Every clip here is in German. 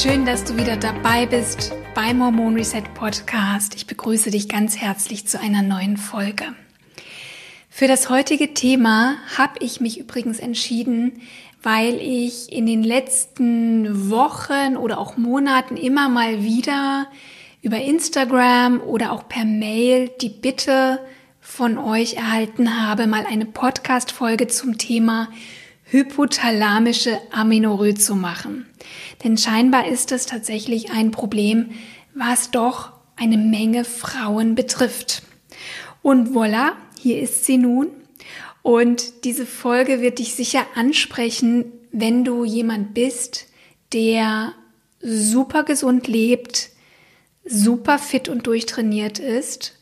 Schön, dass du wieder dabei bist beim Hormon Reset Podcast. Ich begrüße dich ganz herzlich zu einer neuen Folge. Für das heutige Thema habe ich mich übrigens entschieden, weil ich in den letzten Wochen oder auch Monaten immer mal wieder über Instagram oder auch per Mail die Bitte von euch erhalten habe, mal eine Podcast-Folge zum Thema hypothalamische Amenorrhoe zu machen. Denn scheinbar ist es tatsächlich ein Problem, was doch eine Menge Frauen betrifft. Und voilà, hier ist sie nun. Und diese Folge wird dich sicher ansprechen, wenn du jemand bist, der super gesund lebt, super fit und durchtrainiert ist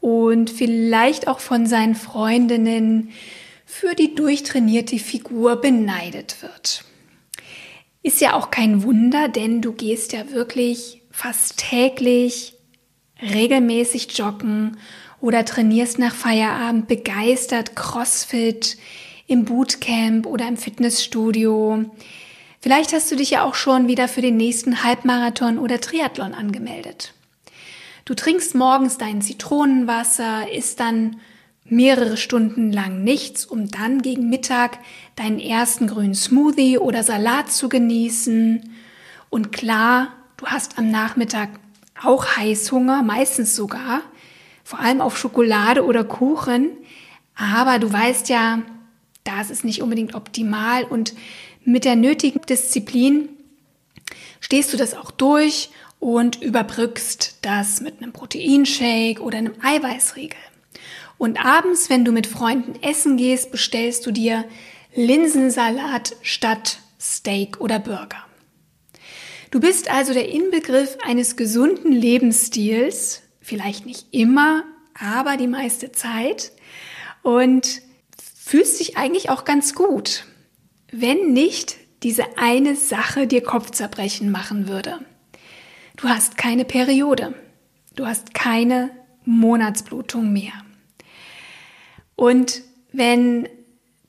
und vielleicht auch von seinen Freundinnen für die durchtrainierte Figur beneidet wird. Ist ja auch kein Wunder, denn du gehst ja wirklich fast täglich regelmäßig joggen oder trainierst nach Feierabend begeistert CrossFit im Bootcamp oder im Fitnessstudio. Vielleicht hast du dich ja auch schon wieder für den nächsten Halbmarathon oder Triathlon angemeldet. Du trinkst morgens dein Zitronenwasser, isst dann mehrere Stunden lang nichts, um dann gegen Mittag deinen ersten grünen Smoothie oder Salat zu genießen. Und klar, du hast am Nachmittag auch Heißhunger, meistens sogar, vor allem auf Schokolade oder Kuchen. Aber du weißt ja, das ist nicht unbedingt optimal und mit der nötigen Disziplin stehst du das auch durch und überbrückst das mit einem Proteinshake oder einem Eiweißriegel. Und abends, wenn du mit Freunden essen gehst, bestellst du dir Linsensalat statt Steak oder Burger. Du bist also der Inbegriff eines gesunden Lebensstils, vielleicht nicht immer, aber die meiste Zeit und fühlst dich eigentlich auch ganz gut, wenn nicht diese eine Sache dir Kopfzerbrechen machen würde. Du hast keine Periode. Du hast keine Monatsblutung mehr. Und wenn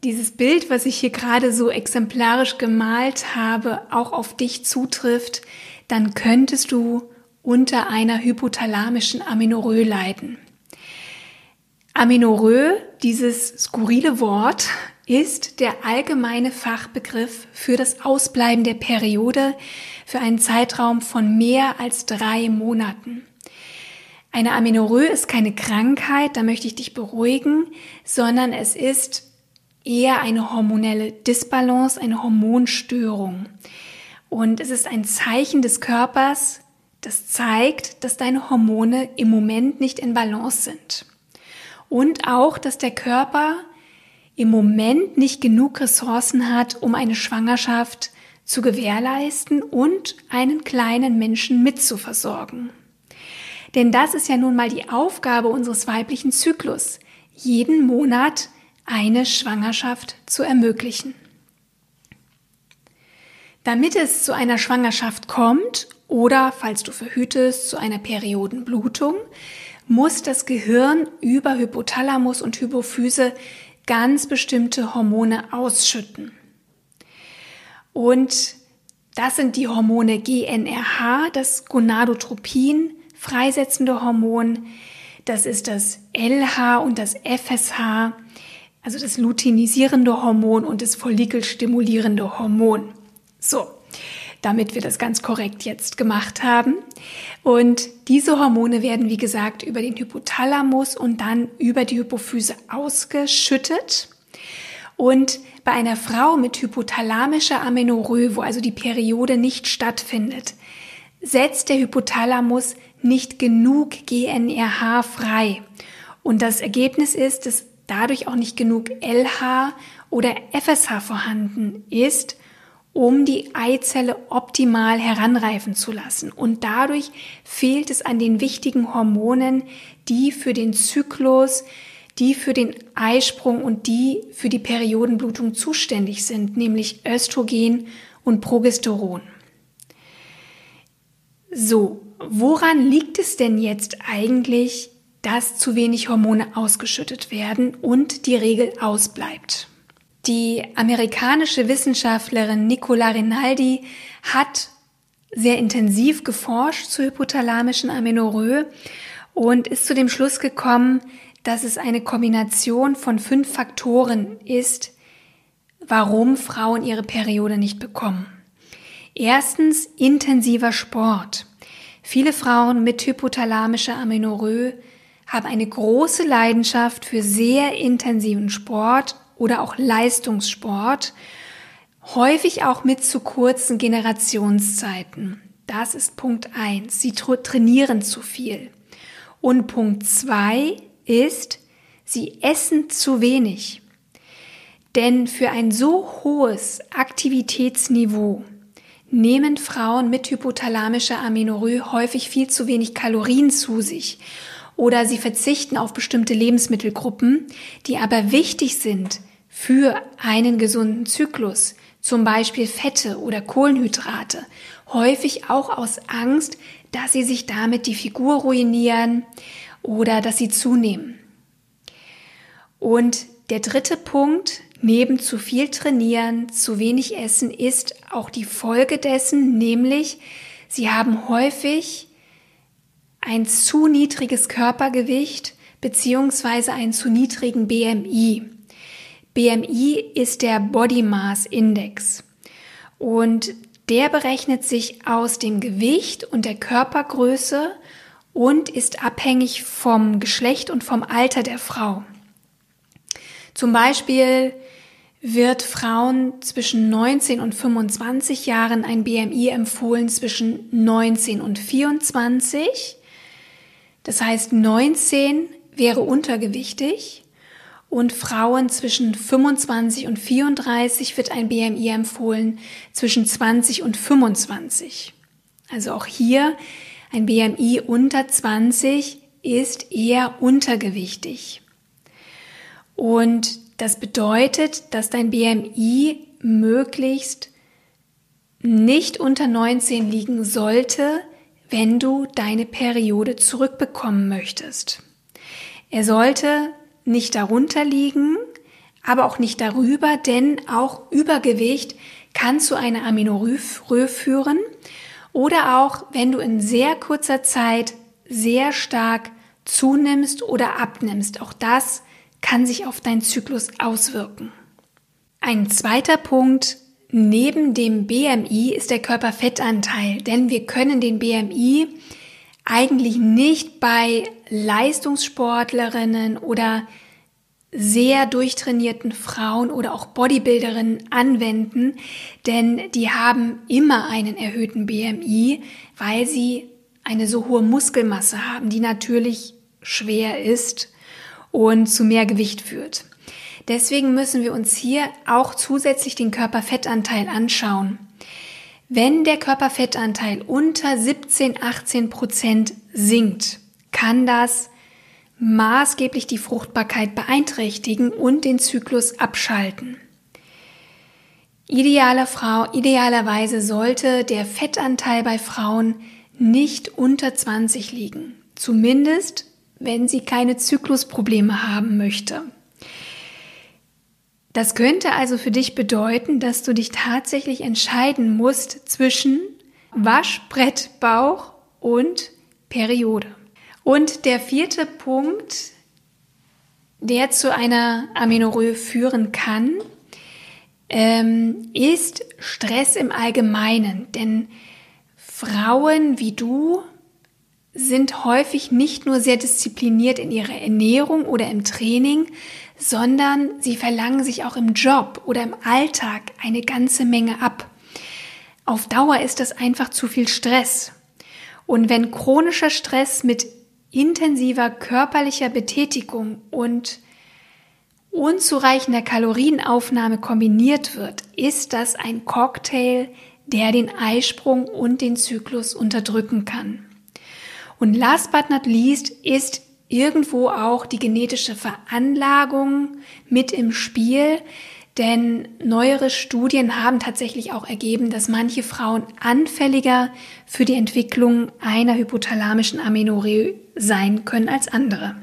dieses Bild, was ich hier gerade so exemplarisch gemalt habe, auch auf dich zutrifft, dann könntest du unter einer hypothalamischen Amenorrhoe leiden. Amenorrhoe, dieses skurrile Wort, ist der allgemeine Fachbegriff für das Ausbleiben der Periode für einen Zeitraum von mehr als drei Monaten. Eine Amenorrhoe ist keine Krankheit, da möchte ich dich beruhigen, sondern es ist eher eine hormonelle Disbalance, eine Hormonstörung. Und es ist ein Zeichen des Körpers, das zeigt, dass deine Hormone im Moment nicht in Balance sind. Und auch, dass der Körper im Moment nicht genug Ressourcen hat, um eine Schwangerschaft zu gewährleisten und einen kleinen Menschen mitzuversorgen. Denn das ist ja nun mal die Aufgabe unseres weiblichen Zyklus, jeden Monat eine Schwangerschaft zu ermöglichen. Damit es zu einer Schwangerschaft kommt oder, falls du verhütest, zu einer Periodenblutung, muss das Gehirn über Hypothalamus und Hypophyse ganz bestimmte Hormone ausschütten. Und das sind die Hormone GNRH, das Gonadotropin, freisetzende Hormon. Das ist das LH und das FSH, also das luteinisierende Hormon und das follikelstimulierende Hormon. So, damit wir das ganz korrekt jetzt gemacht haben. Und diese Hormone werden, wie gesagt, über den Hypothalamus und dann über die Hypophyse ausgeschüttet. Und bei einer Frau mit hypothalamischer Amenorrhoe, wo also die Periode nicht stattfindet, setzt der Hypothalamus nicht genug GNRH frei. Und das Ergebnis ist, dass dadurch auch nicht genug LH oder FSH vorhanden ist um die Eizelle optimal heranreifen zu lassen. Und dadurch fehlt es an den wichtigen Hormonen, die für den Zyklus, die für den Eisprung und die für die Periodenblutung zuständig sind, nämlich Östrogen und Progesteron. So, woran liegt es denn jetzt eigentlich, dass zu wenig Hormone ausgeschüttet werden und die Regel ausbleibt? Die amerikanische Wissenschaftlerin Nicola Rinaldi hat sehr intensiv geforscht zur hypothalamischen Amenorrhoe und ist zu dem Schluss gekommen, dass es eine Kombination von fünf Faktoren ist, warum Frauen ihre Periode nicht bekommen. Erstens intensiver Sport. Viele Frauen mit hypothalamischer Amenorrhoe haben eine große Leidenschaft für sehr intensiven Sport oder auch Leistungssport, häufig auch mit zu kurzen Generationszeiten. Das ist Punkt eins. Sie trainieren zu viel. Und Punkt zwei ist, sie essen zu wenig. Denn für ein so hohes Aktivitätsniveau nehmen Frauen mit hypothalamischer Amenorrhoe häufig viel zu wenig Kalorien zu sich oder sie verzichten auf bestimmte Lebensmittelgruppen, die aber wichtig sind für einen gesunden Zyklus, zum Beispiel Fette oder Kohlenhydrate, häufig auch aus Angst, dass sie sich damit die Figur ruinieren oder dass sie zunehmen. Und der dritte Punkt, neben zu viel trainieren, zu wenig essen, ist auch die Folge dessen, nämlich sie haben häufig ein zu niedriges Körpergewicht beziehungsweise einen zu niedrigen BMI. BMI ist der Body Mass Index und der berechnet sich aus dem Gewicht und der Körpergröße und ist abhängig vom Geschlecht und vom Alter der Frau. Zum Beispiel wird Frauen zwischen 19 und 25 Jahren ein BMI empfohlen zwischen 19 und 24 das heißt, 19 wäre untergewichtig und Frauen zwischen 25 und 34 wird ein BMI empfohlen zwischen 20 und 25. Also auch hier ein BMI unter 20 ist eher untergewichtig. Und das bedeutet, dass dein BMI möglichst nicht unter 19 liegen sollte, wenn du deine Periode zurückbekommen möchtest. Er sollte nicht darunter liegen, aber auch nicht darüber, denn auch Übergewicht kann zu einer Amenorrhoe führen oder auch wenn du in sehr kurzer Zeit sehr stark zunimmst oder abnimmst. Auch das kann sich auf deinen Zyklus auswirken. Ein zweiter Punkt Neben dem BMI ist der Körperfettanteil, denn wir können den BMI eigentlich nicht bei Leistungssportlerinnen oder sehr durchtrainierten Frauen oder auch Bodybuilderinnen anwenden, denn die haben immer einen erhöhten BMI, weil sie eine so hohe Muskelmasse haben, die natürlich schwer ist und zu mehr Gewicht führt. Deswegen müssen wir uns hier auch zusätzlich den Körperfettanteil anschauen. Wenn der Körperfettanteil unter 17, 18 Prozent sinkt, kann das maßgeblich die Fruchtbarkeit beeinträchtigen und den Zyklus abschalten. Idealer Frau, idealerweise sollte der Fettanteil bei Frauen nicht unter 20 liegen. Zumindest, wenn sie keine Zyklusprobleme haben möchte. Das könnte also für dich bedeuten, dass du dich tatsächlich entscheiden musst zwischen Waschbrettbauch und Periode. Und der vierte Punkt, der zu einer Amenorrhoe führen kann, ähm, ist Stress im Allgemeinen. Denn Frauen wie du sind häufig nicht nur sehr diszipliniert in ihrer Ernährung oder im Training, sondern sie verlangen sich auch im Job oder im Alltag eine ganze Menge ab. Auf Dauer ist das einfach zu viel Stress. Und wenn chronischer Stress mit intensiver körperlicher Betätigung und unzureichender Kalorienaufnahme kombiniert wird, ist das ein Cocktail, der den Eisprung und den Zyklus unterdrücken kann. Und last but not least ist irgendwo auch die genetische Veranlagung mit im Spiel, denn neuere Studien haben tatsächlich auch ergeben, dass manche Frauen anfälliger für die Entwicklung einer hypothalamischen Amenorrhoe sein können als andere.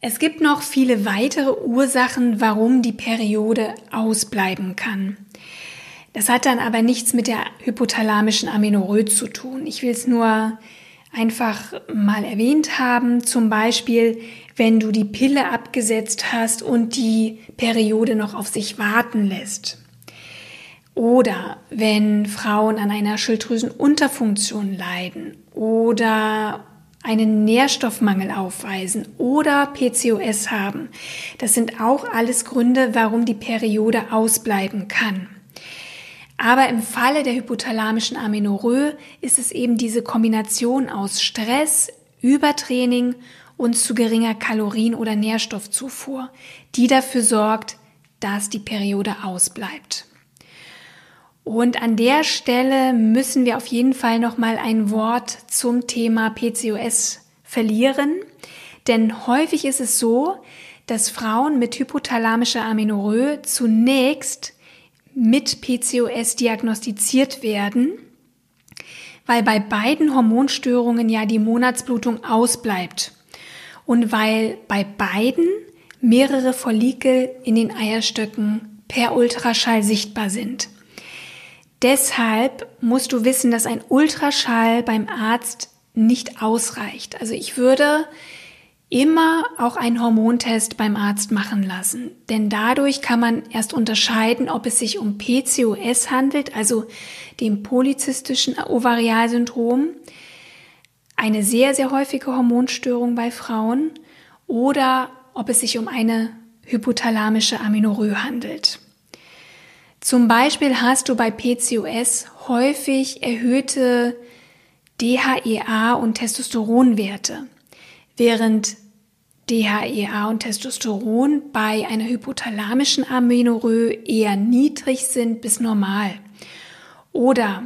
Es gibt noch viele weitere Ursachen, warum die Periode ausbleiben kann. Das hat dann aber nichts mit der hypothalamischen Amenorrhoe zu tun. Ich will es nur einfach mal erwähnt haben. Zum Beispiel, wenn du die Pille abgesetzt hast und die Periode noch auf sich warten lässt. Oder wenn Frauen an einer Schilddrüsenunterfunktion leiden oder einen Nährstoffmangel aufweisen oder PCOS haben. Das sind auch alles Gründe, warum die Periode ausbleiben kann. Aber im Falle der hypothalamischen Amenorrhoe ist es eben diese Kombination aus Stress, Übertraining und zu geringer Kalorien- oder Nährstoffzufuhr, die dafür sorgt, dass die Periode ausbleibt. Und an der Stelle müssen wir auf jeden Fall noch mal ein Wort zum Thema PCOS verlieren, denn häufig ist es so, dass Frauen mit hypothalamischer Amenorrhoe zunächst mit PCOS diagnostiziert werden, weil bei beiden Hormonstörungen ja die Monatsblutung ausbleibt und weil bei beiden mehrere Follikel in den Eierstöcken per Ultraschall sichtbar sind. Deshalb musst du wissen, dass ein Ultraschall beim Arzt nicht ausreicht. Also ich würde immer auch einen Hormontest beim Arzt machen lassen, denn dadurch kann man erst unterscheiden, ob es sich um PCOS handelt, also dem polyzystischen Ovarialsyndrom, eine sehr, sehr häufige Hormonstörung bei Frauen oder ob es sich um eine hypothalamische Amenorrhoe handelt. Zum Beispiel hast du bei PCOS häufig erhöhte DHEA und Testosteronwerte, während DHEA und Testosteron bei einer hypothalamischen Amenorrhoe eher niedrig sind bis normal. Oder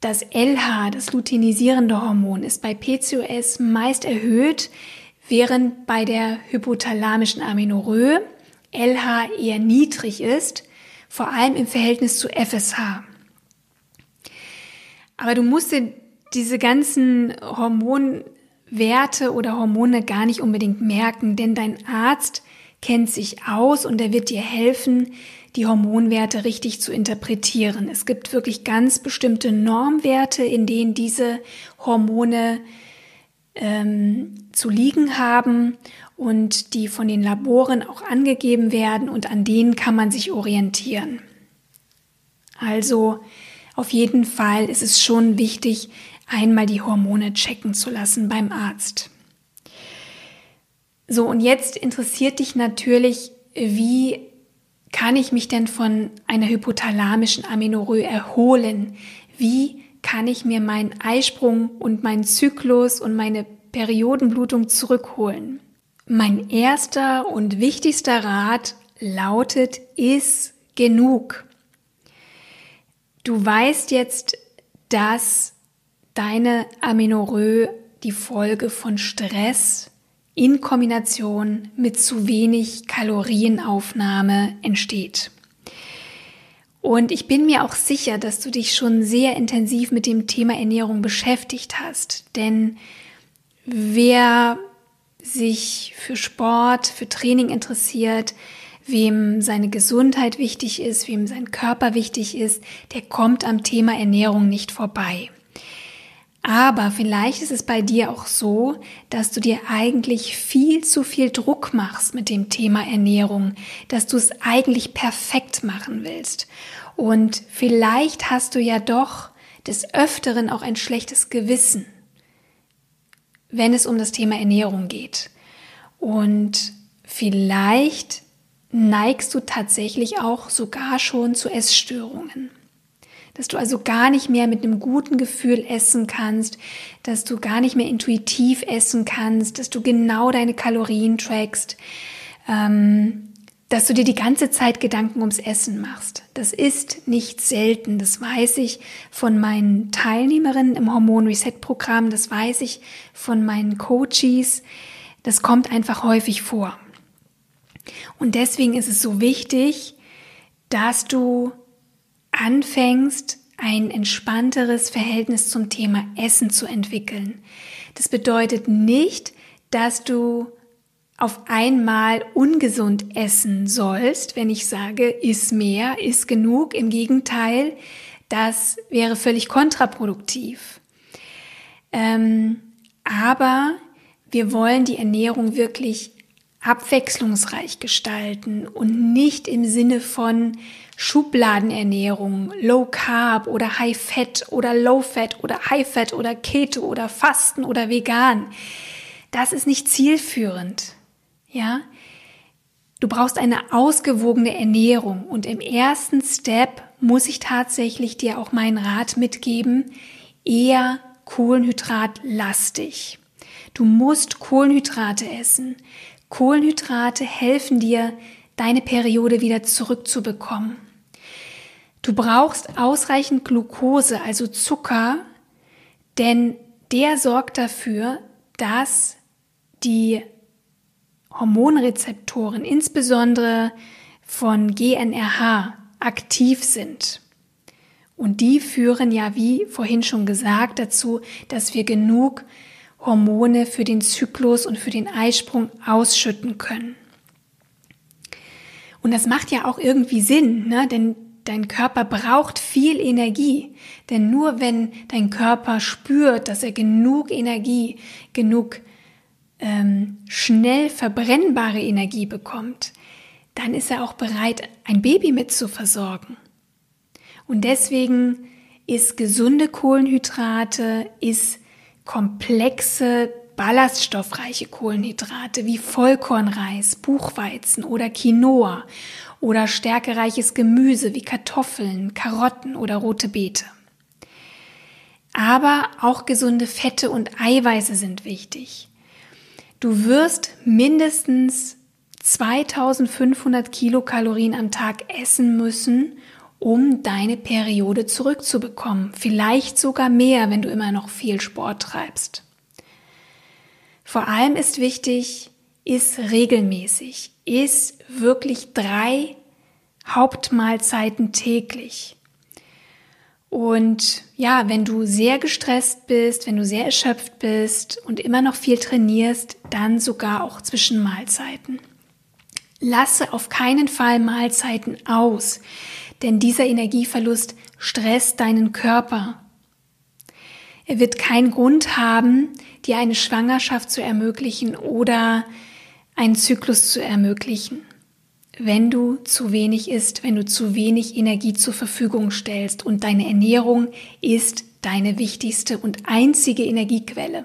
das LH, das luteinisierende Hormon, ist bei PCOS meist erhöht, während bei der hypothalamischen Amenorrhoe LH eher niedrig ist vor allem im Verhältnis zu FSH. Aber du musst dir diese ganzen Hormonwerte oder Hormone gar nicht unbedingt merken, denn dein Arzt kennt sich aus und er wird dir helfen, die Hormonwerte richtig zu interpretieren. Es gibt wirklich ganz bestimmte Normwerte, in denen diese Hormone ähm, zu liegen haben und die von den Laboren auch angegeben werden und an denen kann man sich orientieren. Also auf jeden Fall ist es schon wichtig, einmal die Hormone checken zu lassen beim Arzt. So, und jetzt interessiert dich natürlich, wie kann ich mich denn von einer hypothalamischen Amenorrhoe erholen? Wie kann ich mir meinen Eisprung und meinen Zyklus und meine Periodenblutung zurückholen? Mein erster und wichtigster Rat lautet, ist genug. Du weißt jetzt, dass deine Amenorrhoe die Folge von Stress in Kombination mit zu wenig Kalorienaufnahme entsteht. Und ich bin mir auch sicher, dass du dich schon sehr intensiv mit dem Thema Ernährung beschäftigt hast. Denn wer sich für Sport, für Training interessiert, wem seine Gesundheit wichtig ist, wem sein Körper wichtig ist, der kommt am Thema Ernährung nicht vorbei. Aber vielleicht ist es bei dir auch so, dass du dir eigentlich viel zu viel Druck machst mit dem Thema Ernährung, dass du es eigentlich perfekt machen willst. Und vielleicht hast du ja doch des Öfteren auch ein schlechtes Gewissen wenn es um das Thema Ernährung geht. Und vielleicht neigst du tatsächlich auch sogar schon zu Essstörungen. Dass du also gar nicht mehr mit einem guten Gefühl essen kannst, dass du gar nicht mehr intuitiv essen kannst, dass du genau deine Kalorien trackst, ähm, dass du dir die ganze Zeit Gedanken ums Essen machst. Das ist nicht selten, das weiß ich von meinen Teilnehmerinnen im Hormon Reset Programm, das weiß ich von meinen Coaches, das kommt einfach häufig vor. Und deswegen ist es so wichtig, dass du anfängst, ein entspannteres Verhältnis zum Thema Essen zu entwickeln. Das bedeutet nicht, dass du auf einmal ungesund essen sollst, wenn ich sage, iss mehr, iss genug. Im Gegenteil, das wäre völlig kontraproduktiv. Ähm, aber wir wollen die Ernährung wirklich abwechslungsreich gestalten und nicht im Sinne von Schubladenernährung, Low Carb oder High Fat oder Low Fat oder High Fat oder Keto oder Fasten oder vegan. Das ist nicht zielführend. Ja? Du brauchst eine ausgewogene Ernährung und im ersten Step muss ich tatsächlich dir auch meinen Rat mitgeben, eher Kohlenhydratlastig. Du musst Kohlenhydrate essen. Kohlenhydrate helfen dir, deine Periode wieder zurückzubekommen. Du brauchst ausreichend Glucose, also Zucker, denn der sorgt dafür, dass die Hormonrezeptoren, insbesondere von GNRH, aktiv sind. Und die führen ja, wie vorhin schon gesagt, dazu, dass wir genug Hormone für den Zyklus und für den Eisprung ausschütten können. Und das macht ja auch irgendwie Sinn, ne? denn dein Körper braucht viel Energie. Denn nur wenn dein Körper spürt, dass er genug Energie, genug ähm, schnell verbrennbare Energie bekommt, dann ist er auch bereit, ein Baby mit zu versorgen. Und deswegen ist gesunde Kohlenhydrate, ist komplexe, ballaststoffreiche Kohlenhydrate wie Vollkornreis, Buchweizen oder Quinoa oder stärkereiches Gemüse wie Kartoffeln, Karotten oder rote Beete. Aber auch gesunde Fette und Eiweiße sind wichtig. Du wirst mindestens 2500 Kilokalorien am Tag essen müssen, um deine Periode zurückzubekommen. Vielleicht sogar mehr, wenn du immer noch viel Sport treibst. Vor allem ist wichtig, ist regelmäßig, ist wirklich drei Hauptmahlzeiten täglich. Und ja, wenn du sehr gestresst bist, wenn du sehr erschöpft bist und immer noch viel trainierst, dann sogar auch zwischen Mahlzeiten. Lasse auf keinen Fall Mahlzeiten aus denn dieser Energieverlust stresst deinen Körper. Er wird keinen Grund haben, dir eine Schwangerschaft zu ermöglichen oder einen Zyklus zu ermöglichen, wenn du zu wenig isst, wenn du zu wenig Energie zur Verfügung stellst und deine Ernährung ist deine wichtigste und einzige Energiequelle.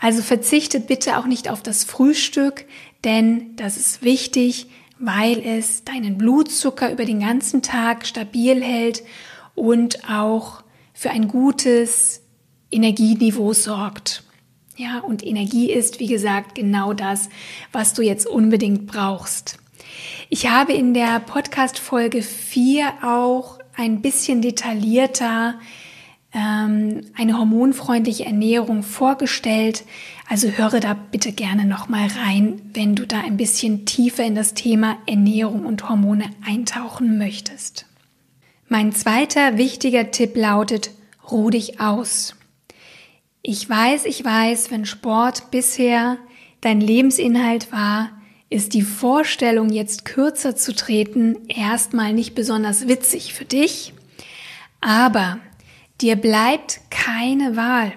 Also verzichte bitte auch nicht auf das Frühstück, denn das ist wichtig, weil es deinen Blutzucker über den ganzen Tag stabil hält und auch für ein gutes Energieniveau sorgt. Ja, und Energie ist, wie gesagt, genau das, was du jetzt unbedingt brauchst. Ich habe in der Podcast-Folge 4 auch ein bisschen detaillierter ähm, eine hormonfreundliche Ernährung vorgestellt. Also höre da bitte gerne nochmal rein, wenn du da ein bisschen tiefer in das Thema Ernährung und Hormone eintauchen möchtest. Mein zweiter wichtiger Tipp lautet, ruh dich aus. Ich weiß, ich weiß, wenn Sport bisher dein Lebensinhalt war, ist die Vorstellung, jetzt kürzer zu treten, erstmal nicht besonders witzig für dich. Aber Dir bleibt keine Wahl,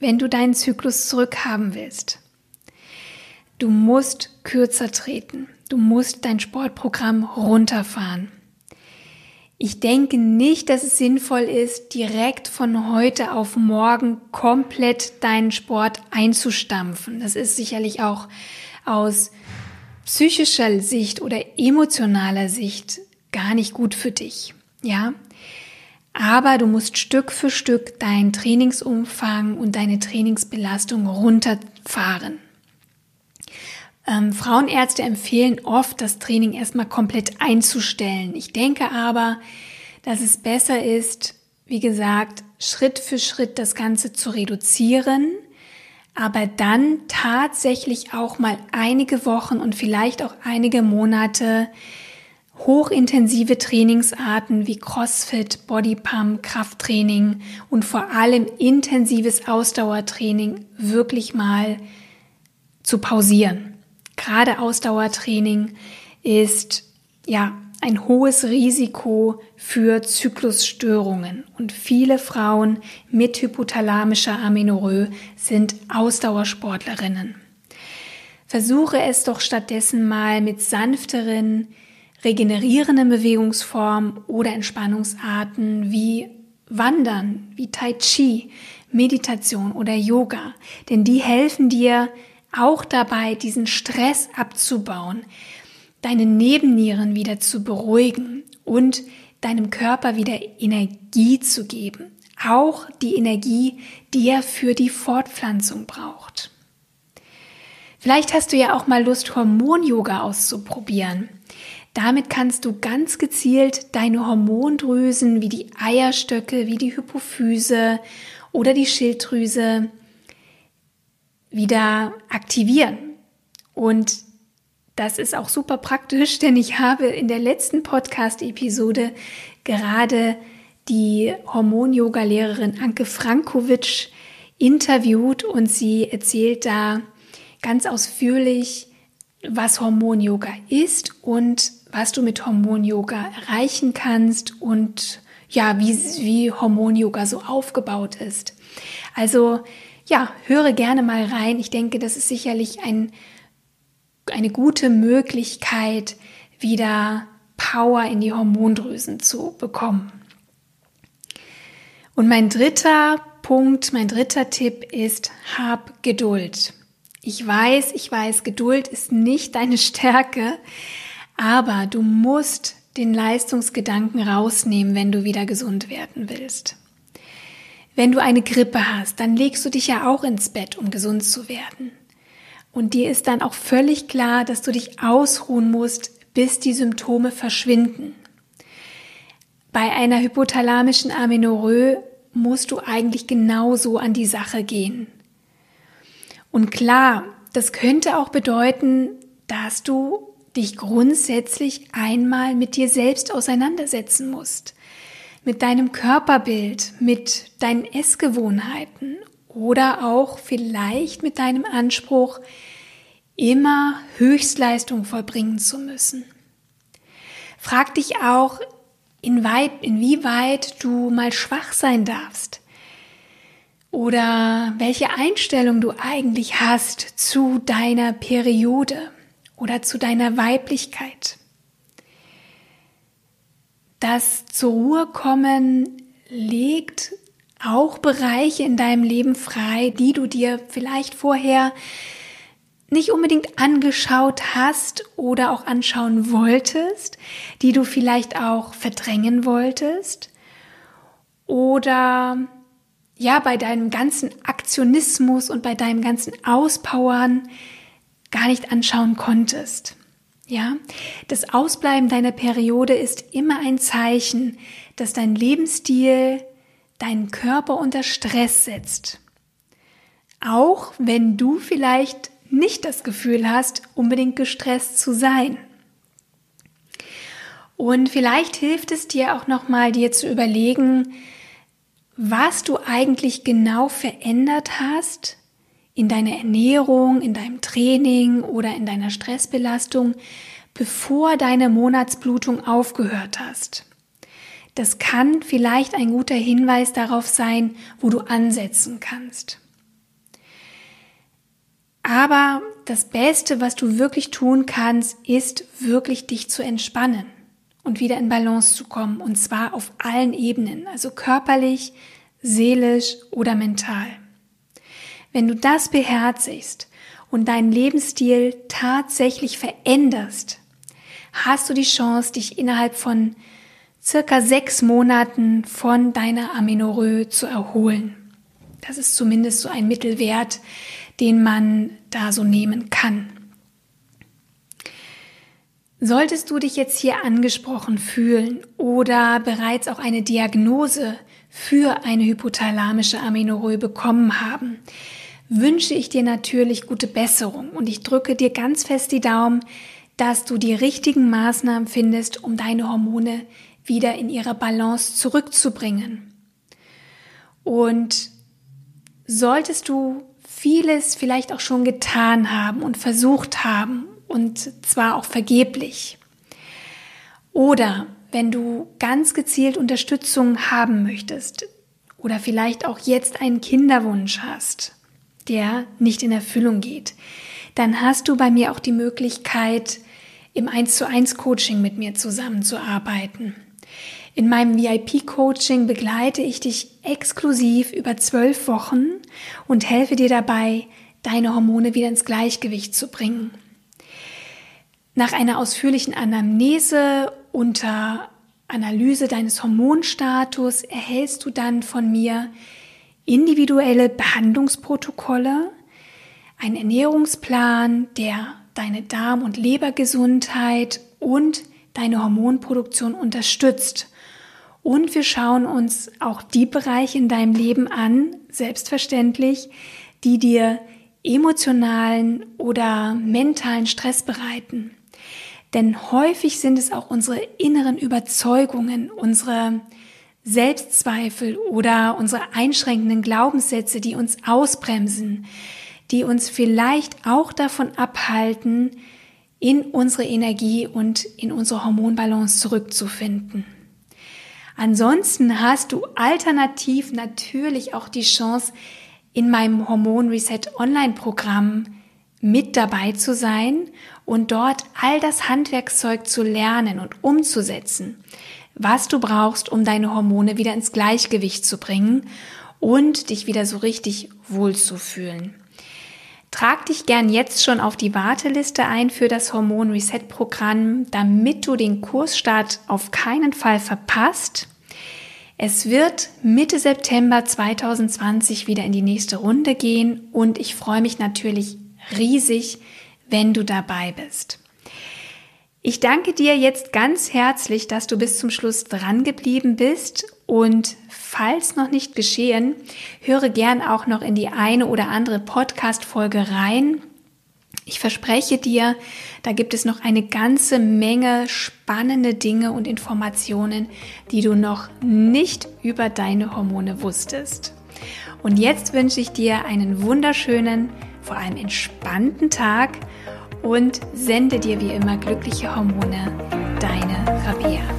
wenn du deinen Zyklus zurückhaben willst. Du musst kürzer treten. Du musst dein Sportprogramm runterfahren. Ich denke nicht, dass es sinnvoll ist, direkt von heute auf morgen komplett deinen Sport einzustampfen. Das ist sicherlich auch aus psychischer Sicht oder emotionaler Sicht gar nicht gut für dich. Ja, Aber du musst Stück für Stück deinen Trainingsumfang und deine Trainingsbelastung runterfahren. Ähm, Frauenärzte empfehlen oft, das Training erstmal komplett einzustellen. Ich denke aber, dass es besser ist, wie gesagt, Schritt für Schritt das Ganze zu reduzieren, aber dann tatsächlich auch mal einige Wochen und vielleicht auch einige Monate hochintensive Trainingsarten wie CrossFit, Bodypump, Krafttraining und vor allem intensives Ausdauertraining wirklich mal zu pausieren. Gerade Ausdauertraining ist ja ein hohes Risiko für Zyklusstörungen und viele Frauen mit hypothalamischer Amenorrhoe sind Ausdauersportlerinnen. Versuche es doch stattdessen mal mit sanfteren, regenerierenden Bewegungsformen oder Entspannungsarten wie Wandern, wie Tai Chi, Meditation oder Yoga, denn die helfen dir auch dabei, diesen Stress abzubauen, deine Nebennieren wieder zu beruhigen und deinem Körper wieder Energie zu geben. Auch die Energie, die er für die Fortpflanzung braucht. Vielleicht hast du ja auch mal Lust, Hormon-Yoga auszuprobieren. Damit kannst du ganz gezielt deine Hormondrüsen wie die Eierstöcke, wie die Hypophyse oder die Schilddrüse wieder aktivieren. Und das ist auch super praktisch, denn ich habe in der letzten Podcast-Episode gerade die Hormon-Yoga-Lehrerin Anke Frankovic interviewt und sie erzählt da ganz ausführlich, was Hormon-Yoga ist und was du mit Hormon-Yoga erreichen kannst und ja, wie, wie Hormon-Yoga so aufgebaut ist. Also ja, höre gerne mal rein. Ich denke, das ist sicherlich ein, eine gute Möglichkeit, wieder Power in die Hormondrüsen zu bekommen. Und mein dritter Punkt, mein dritter Tipp ist, hab Geduld. Ich weiß, ich weiß, Geduld ist nicht deine Stärke, aber du musst den Leistungsgedanken rausnehmen, wenn du wieder gesund werden willst. Wenn du eine Grippe hast, dann legst du dich ja auch ins Bett, um gesund zu werden. Und dir ist dann auch völlig klar, dass du dich ausruhen musst, bis die Symptome verschwinden. Bei einer hypothalamischen Amenorrhoe musst du eigentlich genauso an die Sache gehen. Und klar, das könnte auch bedeuten, dass du dich grundsätzlich einmal mit dir selbst auseinandersetzen musst mit deinem Körperbild, mit deinen Essgewohnheiten oder auch vielleicht mit deinem Anspruch, immer Höchstleistung vollbringen zu müssen. Frag dich auch, inwieweit, inwieweit du mal schwach sein darfst oder welche Einstellung du eigentlich hast zu deiner Periode oder zu deiner Weiblichkeit. Das zur Ruhe kommen legt auch Bereiche in deinem Leben frei, die du dir vielleicht vorher nicht unbedingt angeschaut hast oder auch anschauen wolltest, die du vielleicht auch verdrängen wolltest oder ja, bei deinem ganzen Aktionismus und bei deinem ganzen Auspowern gar nicht anschauen konntest. Ja, das Ausbleiben deiner Periode ist immer ein Zeichen, dass dein Lebensstil deinen Körper unter Stress setzt. Auch wenn du vielleicht nicht das Gefühl hast, unbedingt gestresst zu sein. Und vielleicht hilft es dir auch nochmal, dir zu überlegen, was du eigentlich genau verändert hast in deiner Ernährung, in deinem Training oder in deiner Stressbelastung, bevor deine Monatsblutung aufgehört hast. Das kann vielleicht ein guter Hinweis darauf sein, wo du ansetzen kannst. Aber das Beste, was du wirklich tun kannst, ist wirklich dich zu entspannen und wieder in Balance zu kommen, und zwar auf allen Ebenen, also körperlich, seelisch oder mental. Wenn du das beherzigst und deinen Lebensstil tatsächlich veränderst, hast du die Chance, dich innerhalb von circa sechs Monaten von deiner Amenorrhoe zu erholen. Das ist zumindest so ein Mittelwert, den man da so nehmen kann. Solltest du dich jetzt hier angesprochen fühlen oder bereits auch eine Diagnose für eine hypothalamische Amenorrhoe bekommen haben, wünsche ich dir natürlich gute Besserung und ich drücke dir ganz fest die Daumen, dass du die richtigen Maßnahmen findest, um deine Hormone wieder in ihre Balance zurückzubringen. Und solltest du vieles vielleicht auch schon getan haben und versucht haben und zwar auch vergeblich. Oder wenn du ganz gezielt Unterstützung haben möchtest oder vielleicht auch jetzt einen Kinderwunsch hast, der nicht in Erfüllung geht, dann hast du bei mir auch die Möglichkeit, im 1 zu 1 Coaching mit mir zusammenzuarbeiten. In meinem VIP-Coaching begleite ich dich exklusiv über zwölf Wochen und helfe dir dabei, deine Hormone wieder ins Gleichgewicht zu bringen. Nach einer ausführlichen Anamnese unter Analyse deines Hormonstatus erhältst du dann von mir individuelle Behandlungsprotokolle, einen Ernährungsplan, der deine Darm- und Lebergesundheit und deine Hormonproduktion unterstützt. Und wir schauen uns auch die Bereiche in deinem Leben an, selbstverständlich, die dir emotionalen oder mentalen Stress bereiten. Denn häufig sind es auch unsere inneren Überzeugungen, unsere Selbstzweifel oder unsere einschränkenden Glaubenssätze, die uns ausbremsen, die uns vielleicht auch davon abhalten, in unsere Energie und in unsere Hormonbalance zurückzufinden. Ansonsten hast du alternativ natürlich auch die Chance, in meinem Hormon Reset Online Programm mit dabei zu sein und dort all das Handwerkszeug zu lernen und umzusetzen, was du brauchst, um deine Hormone wieder ins Gleichgewicht zu bringen und dich wieder so richtig wohlzufühlen. Trag dich gern jetzt schon auf die Warteliste ein für das Hormon Reset Programm, damit du den Kursstart auf keinen Fall verpasst. Es wird Mitte September 2020 wieder in die nächste Runde gehen und ich freue mich natürlich riesig, wenn du dabei bist. Ich danke dir jetzt ganz herzlich, dass du bis zum Schluss dran geblieben bist und falls noch nicht geschehen, höre gern auch noch in die eine oder andere Podcast-Folge rein. Ich verspreche dir, da gibt es noch eine ganze Menge spannende Dinge und Informationen, die du noch nicht über deine Hormone wusstest. Und jetzt wünsche ich dir einen wunderschönen vor allem entspannten Tag und sende dir wie immer glückliche Hormone. Deine Rabia.